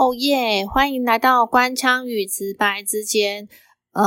哦耶！欢迎来到官腔与直白之间。呃，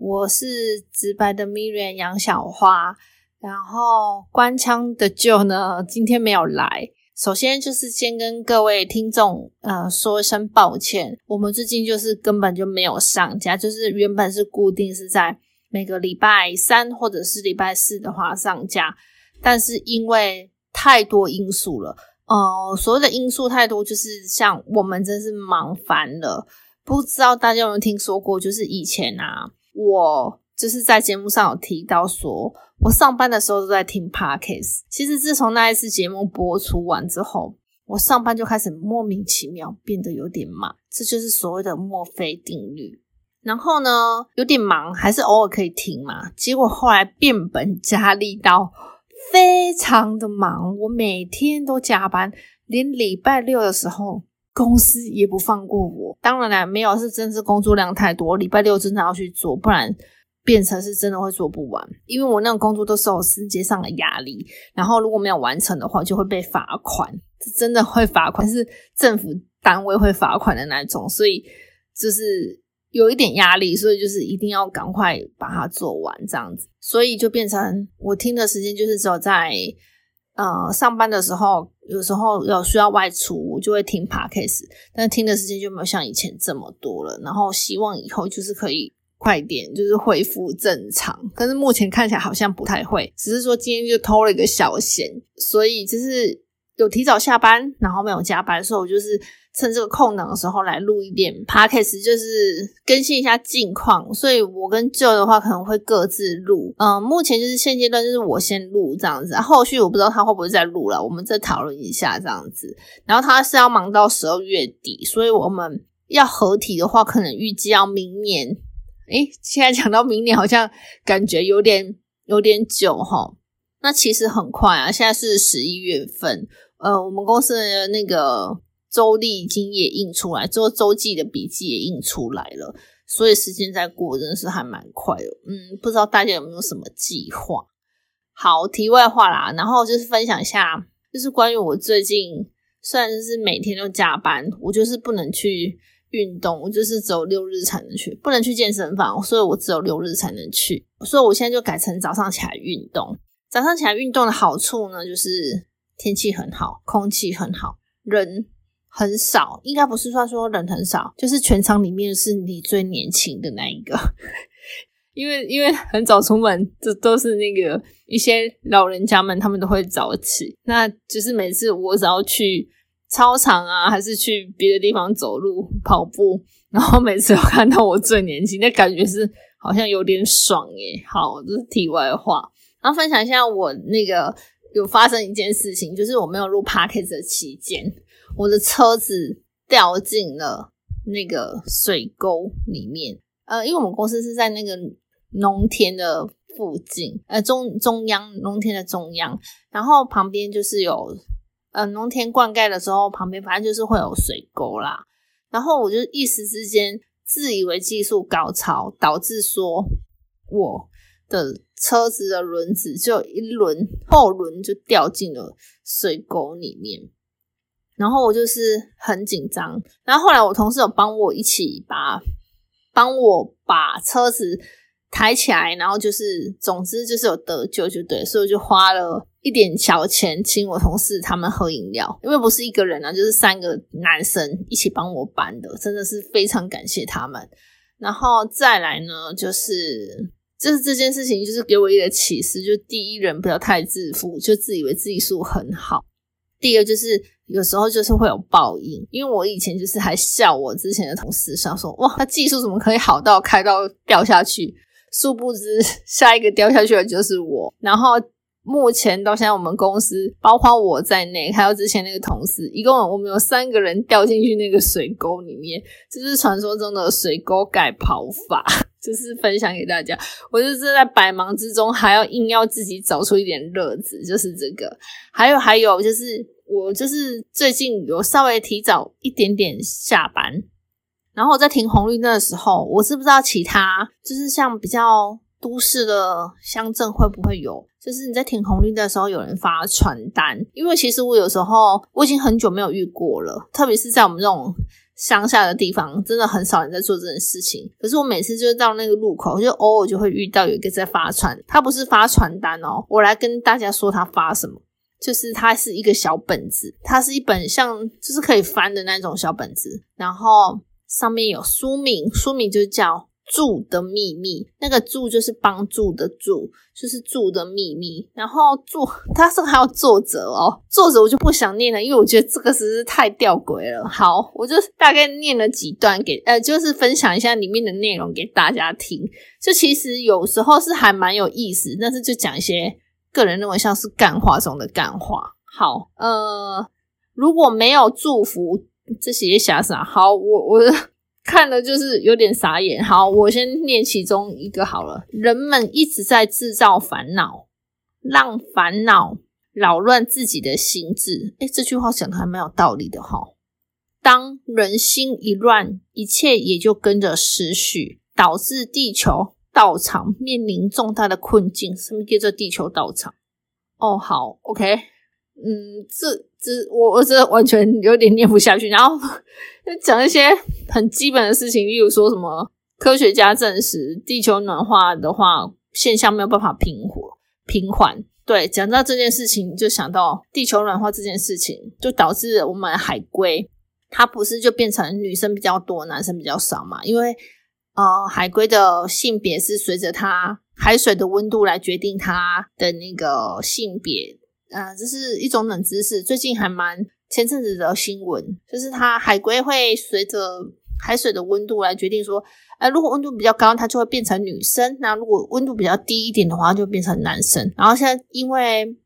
我是直白的 Miriam 杨小花，然后官腔的 Joe 呢，今天没有来。首先就是先跟各位听众呃说一声抱歉，我们最近就是根本就没有上架，就是原本是固定是在每个礼拜三或者是礼拜四的话上架，但是因为太多因素了。呃，所谓的因素太多，就是像我们真是忙烦了。不知道大家有没有听说过？就是以前啊，我就是在节目上有提到说，我上班的时候都在听 podcast。其实自从那一次节目播出完之后，我上班就开始莫名其妙变得有点忙，这就是所谓的墨菲定律。然后呢，有点忙，还是偶尔可以听嘛。结果后来变本加厉到。非常的忙，我每天都加班，连礼拜六的时候公司也不放过我。当然了，没有是真是工作量太多，礼拜六真的要去做，不然变成是真的会做不完。因为我那种工作都是有时间上的压力，然后如果没有完成的话，就会被罚款，真的会罚款，是政府单位会罚款的那种，所以就是。有一点压力，所以就是一定要赶快把它做完，这样子，所以就变成我听的时间就是只有在呃上班的时候，有时候有需要外出，我就会听 podcast，但听的时间就没有像以前这么多了。然后希望以后就是可以快点，就是恢复正常。但是目前看起来好像不太会，只是说今天就偷了一个小闲，所以就是有提早下班，然后没有加班，所以我就是。趁这个空档的时候来录一点 podcast，就是更新一下近况。所以我跟 Joe 的话可能会各自录。嗯，目前就是现阶段就是我先录这样子，后续我不知道他会不会再录了，我们再讨论一下这样子。然后他是要忙到十二月底，所以我们要合体的话，可能预计要明年。诶，现在讲到明年，好像感觉有点有点久哈。那其实很快啊，现在是十一月份。呃，我们公司的那个。周历已经也印出来，之后周记的笔记也印出来了，所以时间在过，真的是还蛮快的。嗯，不知道大家有没有什么计划？好，题外话啦，然后就是分享一下，就是关于我最近，虽然是每天都加班，我就是不能去运动，我就是只有六日才能去，不能去健身房，所以我只有六日才能去，所以我现在就改成早上起来运动。早上起来运动的好处呢，就是天气很好，空气很好，人。很少，应该不是算说人很少，就是全场里面是你最年轻的那一个，因为因为很早出门，这都是那个一些老人家们，他们都会早起。那就是每次我只要去操场啊，还是去别的地方走路跑步，然后每次都看到我最年轻，那感觉是好像有点爽耶。好，这是题外话，然后分享一下我那个有发生一件事情，就是我没有录 podcast 的期间。我的车子掉进了那个水沟里面，呃，因为我们公司是在那个农田的附近，呃，中中央农田的中央，然后旁边就是有，呃，农田灌溉的时候，旁边反正就是会有水沟啦。然后我就一时之间自以为技术高超，导致说我的车子的轮子就一轮后轮就掉进了水沟里面。然后我就是很紧张，然后后来我同事有帮我一起把帮我把车子抬起来，然后就是总之就是有得救就对，所以就花了一点小钱请我同事他们喝饮料，因为不是一个人啊，就是三个男生一起帮我搬的，真的是非常感谢他们。然后再来呢，就是就是这件事情就是给我一个启示，就第一人不要太自负，就自以为技术很好。第二就是有时候就是会有报应，因为我以前就是还笑我之前的同事，想说哇，他技术怎么可以好到开到掉下去？殊不知下一个掉下去的就是我。然后目前到现在，我们公司包括我在内，还有之前那个同事，一共我们有三个人掉进去那个水沟里面，这是传说中的水沟盖跑法，就是分享给大家。我就是在百忙之中还要硬要自己找出一点乐子，就是这个。还有还有就是。我就是最近有稍微提早一点点下班，然后我在停红绿灯的时候，我是不知道其他就是像比较都市的乡镇会不会有，就是你在停红绿灯的时候，有人发传单。因为其实我有时候我已经很久没有遇过了，特别是在我们这种乡下的地方，真的很少人在做这件事情。可是我每次就是到那个路口，就偶尔就会遇到有一个在发传，他不是发传单哦，我来跟大家说他发什么，就是它是一个小本子，它是一本像就是可以翻的那种小本子，然后上面有书名，书名就叫。住的秘密，那个住就是帮助的助，就是住的秘密。然后住，他是还有作者哦，作者我就不想念了，因为我觉得这个实在是太吊诡了。好，我就大概念了几段给，呃，就是分享一下里面的内容给大家听。就其实有时候是还蛮有意思，但是就讲一些个人认为像是干话中的干话。好，呃，如果没有祝福，这些瞎啥？好，我我。看了就是有点傻眼。好，我先念其中一个好了。人们一直在制造烦恼，让烦恼扰乱自己的心智。哎，这句话讲的还蛮有道理的哈。当人心一乱，一切也就跟着失序，导致地球道场面临重大的困境。什么叫做地球道场？哦，好，OK。嗯，这这我我这完全有点念不下去。然后 讲一些很基本的事情，例如说什么科学家证实地球暖化的话，现象没有办法平活平缓。对，讲到这件事情，就想到地球暖化这件事情，就导致我们海龟它不是就变成女生比较多，男生比较少嘛？因为呃，海龟的性别是随着它海水的温度来决定它的那个性别。啊，这是一种冷知识。最近还蛮前阵子的新闻，就是它海龟会随着海水的温度来决定说，呃，如果温度比较高，它就会变成女生；那如果温度比较低一点的话，就变成男生。然后现在因为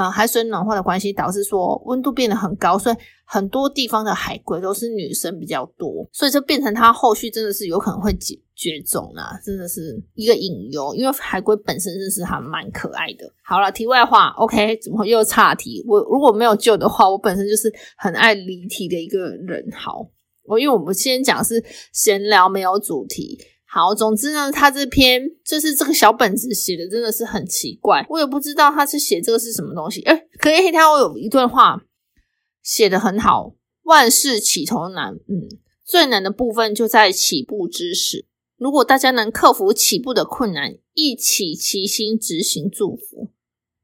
呃海水暖化的关系，导致说温度变得很高，所以很多地方的海龟都是女生比较多，所以就变成它后续真的是有可能会解。绝种啦，真的是一个隐忧，因为海龟本身真的是还蛮可爱的。好了，题外话，OK，怎么又岔题？我如果没有救的话，我本身就是很爱离题的一个人。好，我因为我们先讲是闲聊，没有主题。好，总之呢，他这篇就是这个小本子写的真的是很奇怪，我也不知道他是写这个是什么东西。哎，可以他有一段话写的很好，万事起头难，嗯，最难的部分就在起步之时。如果大家能克服起步的困难，一起齐心执行祝福，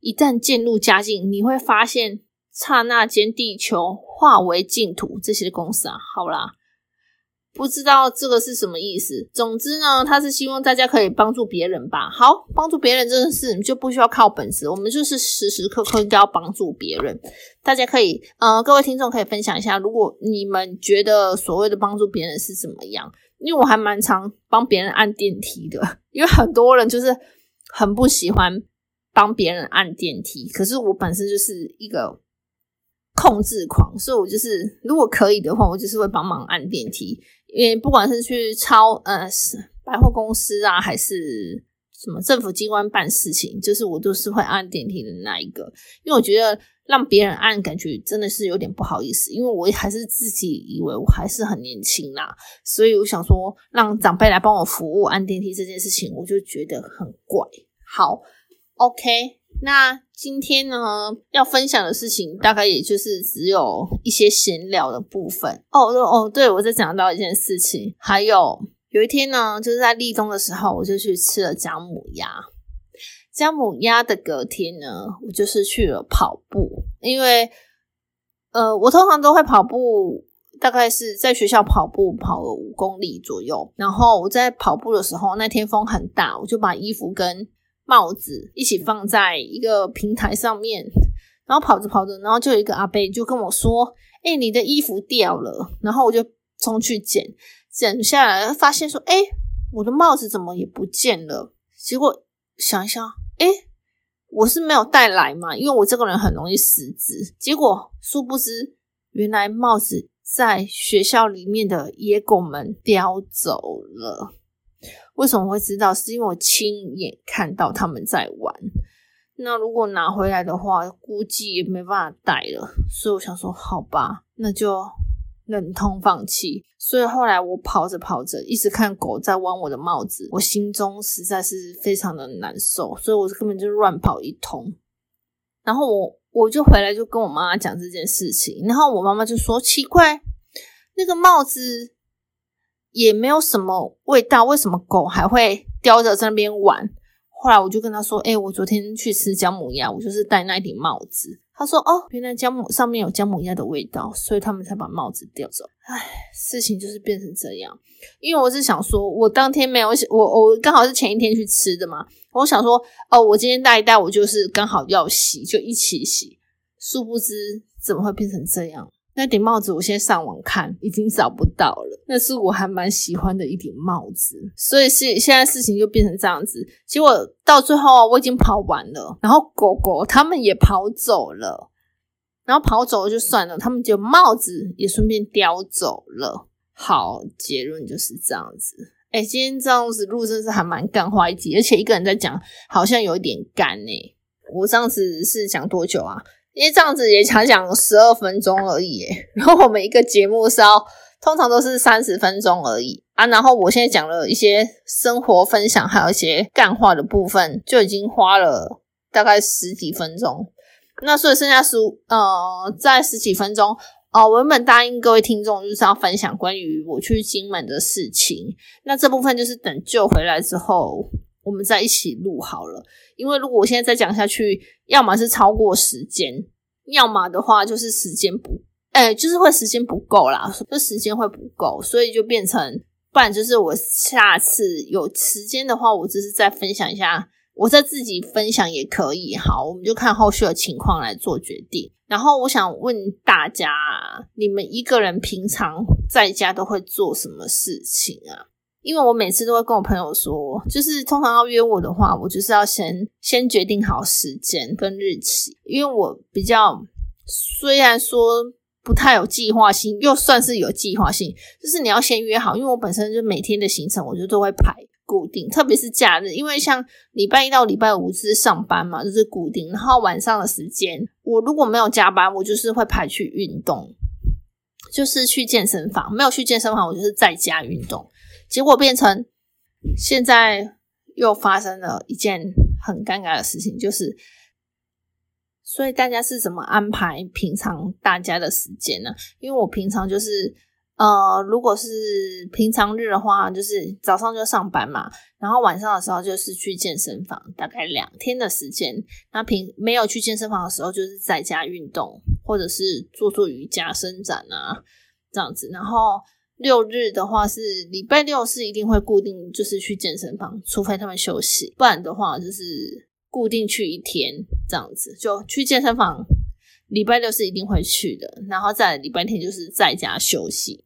一旦渐入佳境，你会发现刹那间地球化为净土。这些公司啊，好啦，不知道这个是什么意思。总之呢，他是希望大家可以帮助别人吧。好，帮助别人这件事你就不需要靠本事，我们就是时时刻刻都要帮助别人。大家可以，呃，各位听众可以分享一下，如果你们觉得所谓的帮助别人是怎么样？因为我还蛮常帮别人按电梯的，因为很多人就是很不喜欢帮别人按电梯。可是我本身就是一个控制狂，所以我就是如果可以的话，我就是会帮忙按电梯。因为不管是去超呃百货公司啊，还是什么政府机关办事情，就是我都是会按电梯的那一个，因为我觉得。让别人按，感觉真的是有点不好意思，因为我还是自己以为我还是很年轻啦，所以我想说让长辈来帮我服务按电梯这件事情，我就觉得很怪。好，OK，那今天呢要分享的事情大概也就是只有一些闲聊的部分。哦哦，对，我在讲到一件事情，还有有一天呢，就是在立冬的时候，我就去吃了姜母鸭。姜母鸭的隔天呢，我就是去了跑步，因为呃，我通常都会跑步，大概是在学校跑步跑了五公里左右。然后我在跑步的时候，那天风很大，我就把衣服跟帽子一起放在一个平台上面，然后跑着跑着，然后就有一个阿伯就跟我说：“哎，你的衣服掉了。”然后我就冲去捡，捡下来发现说：“哎，我的帽子怎么也不见了？”结果想一想。哎，我是没有带来嘛，因为我这个人很容易失职。结果殊不知，原来帽子在学校里面的野狗们叼走了。为什么会知道？是因为我亲眼看到他们在玩。那如果拿回来的话，估计也没办法带了。所以我想说，好吧，那就忍痛放弃。所以后来我跑着跑着，一直看狗在玩我的帽子，我心中实在是非常的难受，所以我根本就乱跑一通。然后我我就回来就跟我妈妈讲这件事情，然后我妈妈就说奇怪，那个帽子也没有什么味道，为什么狗还会叼着在那边玩？后来我就跟他说：“哎，我昨天去吃姜母鸭，我就是戴那顶帽子。”他说：“哦，原来姜母上面有姜母鸭的味道，所以他们才把帽子叼走。”唉，事情就是变成这样。因为我是想说，我当天没有我我刚好是前一天去吃的嘛，我想说，哦，我今天带一带，我就是刚好要洗，就一起洗。殊不知，怎么会变成这样？那顶帽子，我先上网看，已经找不到了。那是我还蛮喜欢的一顶帽子，所以是现在事情就变成这样子。结果到最后，我已经跑完了，然后狗狗他们也跑走了，然后跑走了就算了，他们就帽子也顺便叼走了。好，结论就是这样子。哎，今天这样子录真是还蛮干话一集，而且一个人在讲，好像有一点干呢。我上次是讲多久啊？因为这样子也才讲十二分钟而已，然后我们一个节目是要通常都是三十分钟而已。啊，然后我现在讲了一些生活分享，还有一些干话的部分，就已经花了大概十几分钟，那所以剩下十呃在十几分钟哦，我原本答应各位听众就是要分享关于我去金门的事情，那这部分就是等救回来之后。我们再一起录好了，因为如果我现在再讲下去，要么是超过时间，要么的话就是时间不，哎，就是会时间不够啦，就时间会不够，所以就变成，不然就是我下次有时间的话，我只是再分享一下，我再自己分享也可以。好，我们就看后续的情况来做决定。然后我想问大家，你们一个人平常在家都会做什么事情啊？因为我每次都会跟我朋友说，就是通常要约我的话，我就是要先先决定好时间跟日期。因为我比较虽然说不太有计划性，又算是有计划性，就是你要先约好。因为我本身就每天的行程，我就都会排固定，特别是假日，因为像礼拜一到礼拜五是上班嘛，就是固定。然后晚上的时间，我如果没有加班，我就是会排去运动，就是去健身房。没有去健身房，我就是在家运动。结果变成现在又发生了一件很尴尬的事情，就是所以大家是怎么安排平常大家的时间呢？因为我平常就是呃，如果是平常日的话，就是早上就上班嘛，然后晚上的时候就是去健身房，大概两天的时间。那平没有去健身房的时候，就是在家运动，或者是做做瑜伽伸展啊这样子，然后。六日的话是礼拜六是一定会固定，就是去健身房，除非他们休息，不然的话就是固定去一天这样子，就去健身房。礼拜六是一定会去的，然后在礼拜天就是在家休息，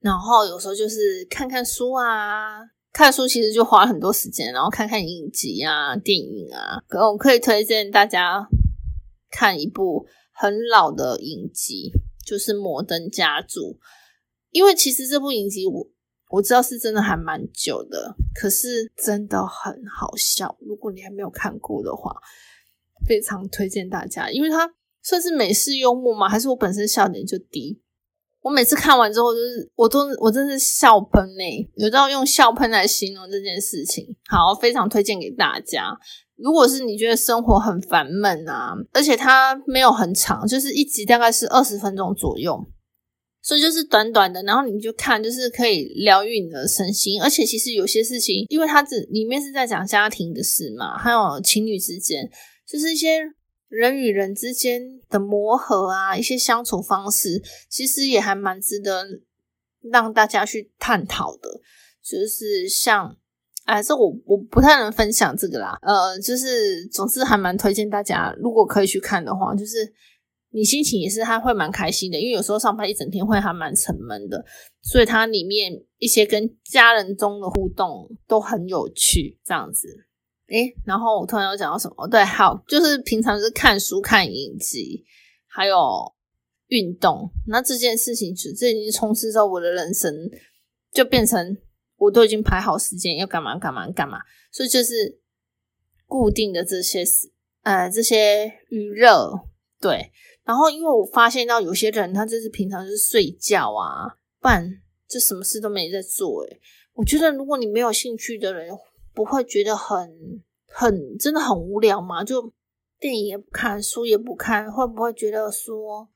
然后有时候就是看看书啊，看书其实就花很多时间，然后看看影集啊、电影啊，可我可以推荐大家看一部很老的影集，就是《摩登家族》。因为其实这部影集我我知道是真的还蛮久的，可是真的很好笑。如果你还没有看过的话，非常推荐大家。因为它算是美式幽默嘛，还是我本身笑点就低。我每次看完之后，就是我都我真是笑喷呢，有道用笑喷来形容这件事情。好，非常推荐给大家。如果是你觉得生活很烦闷啊，而且它没有很长，就是一集大概是二十分钟左右。所以就是短短的，然后你就看，就是可以疗愈你的身心。而且其实有些事情，因为它这里面是在讲家庭的事嘛，还有情侣之间，就是一些人与人之间的磨合啊，一些相处方式，其实也还蛮值得让大家去探讨的。就是像，哎，这我我不太能分享这个啦。呃，就是总之还蛮推荐大家，如果可以去看的话，就是。你心情也是，他会蛮开心的，因为有时候上班一整天会还蛮沉闷的，所以它里面一些跟家人中的互动都很有趣，这样子。诶，然后我突然又讲到什么？对，好，就是平常是看书、看影集，还有运动。那这件事情，这已经充斥着我的人生，就变成我都已经排好时间要干嘛干嘛干嘛，所以就是固定的这些事，呃，这些娱乐，对。然后因为我发现到有些人他就是平常就是睡觉啊，不然就什么事都没在做。诶我觉得如果你没有兴趣的人，不会觉得很很真的很无聊吗？就电影也不看，书也不看，会不会觉得说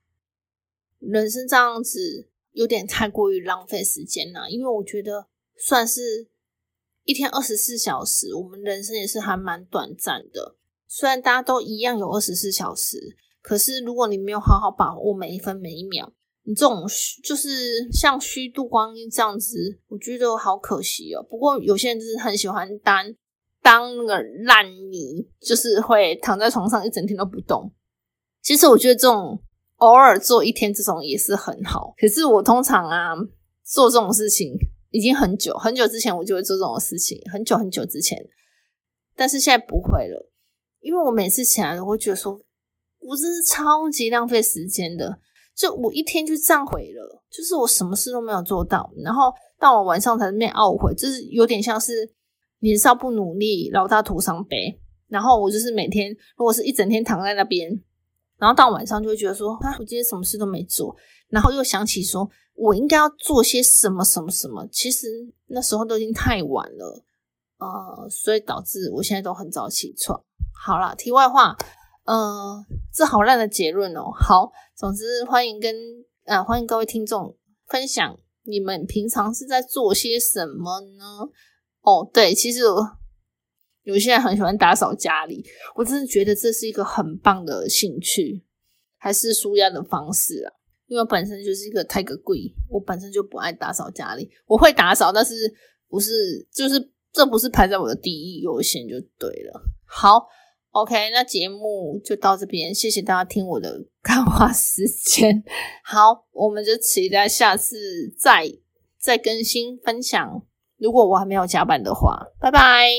人生这样子有点太过于浪费时间呢？因为我觉得算是一天二十四小时，我们人生也是还蛮短暂的。虽然大家都一样有二十四小时，可是如果你没有好好把握每一分每一秒，你这种就是像虚度光阴这样子，我觉得好可惜哦。不过有些人就是很喜欢当当那个烂泥，就是会躺在床上一整天都不动。其实我觉得这种偶尔做一天这种也是很好。可是我通常啊做这种事情已经很久很久之前我就会做这种事情，很久很久之前，但是现在不会了，因为我每次起来都会觉得说，我真是超级浪费时间的。就我一天就这样毁了，就是我什么事都没有做到，然后到了晚上才那懊悔，就是有点像是年少不努力，老大徒伤悲。然后我就是每天，如果是一整天躺在那边，然后到晚上就会觉得说，啊，我今天什么事都没做，然后又想起说我应该要做些什么什么什么，其实那时候都已经太晚了，呃，所以导致我现在都很早起床。好了，题外话。嗯，这好烂的结论哦。好，总之欢迎跟啊欢迎各位听众分享你们平常是在做些什么呢？哦，对，其实我有些人很喜欢打扫家里，我真的觉得这是一个很棒的兴趣，还是舒压的方式啊。因为本身就是一个太个贵，我本身就不爱打扫家里，我会打扫，但是不是就是这不是排在我的第一优先就对了。好。OK，那节目就到这边，谢谢大家听我的 干话时间。好，我们就期待下次再再更新分享。如果我还没有加班的话，拜拜。